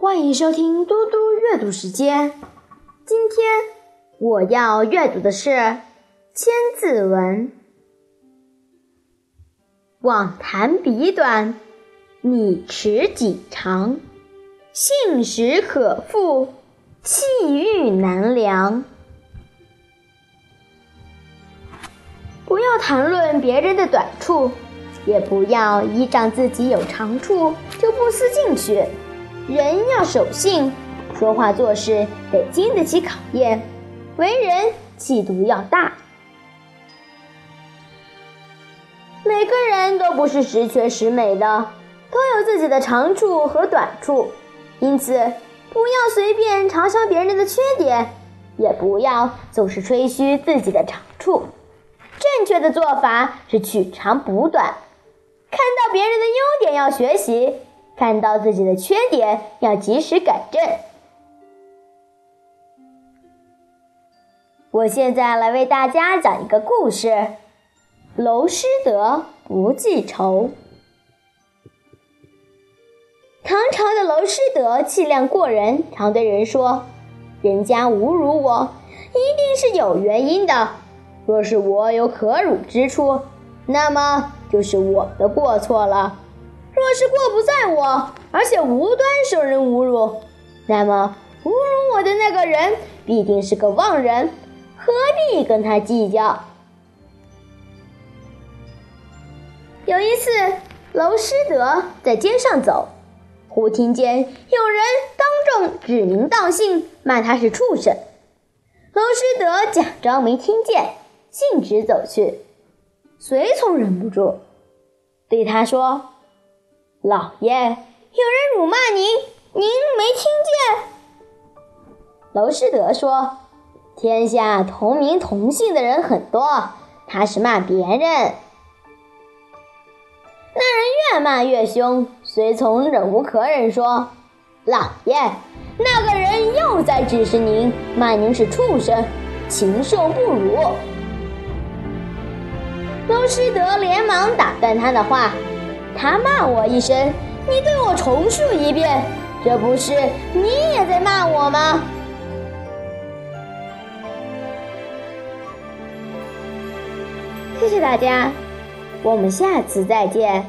欢迎收听嘟嘟阅读时间。今天我要阅读的是《千字文》。妄谈彼短，你持己长。信实可复，气欲难量。不要谈论别人的短处，也不要依仗自己有长处就不思进取。人要守信，说话做事得经得起考验，为人气度要大。每个人都不是十全十美的，都有自己的长处和短处，因此不要随便嘲笑别人的缺点，也不要总是吹嘘自己的长处。正确的做法是取长补短，看到别人的优点要学习。看到自己的缺点，要及时改正。我现在来为大家讲一个故事：娄师德不记仇。唐朝的娄师德气量过人，常对人说：“人家侮辱我，一定是有原因的。若是我有可辱之处，那么就是我的过错了。”若是过不在我，而且无端受人侮辱，那么侮辱我的那个人必定是个妄人，何必跟他计较？有一次，娄师德在街上走，忽听见有人当众指名道姓骂他是畜生。娄师德假装没听见，径直走去，随从忍不住对他说。老爷，有人辱骂您，您没听见？娄师德说：“天下同名同姓的人很多，他是骂别人。”那人越骂越凶，随从忍无可忍说：“老爷，那个人又在指使您，骂您是畜生，禽兽不如。”娄师德连忙打断他的话。他骂我一声，你对我重述一遍，这不是你也在骂我吗？谢谢大家，我们下次再见。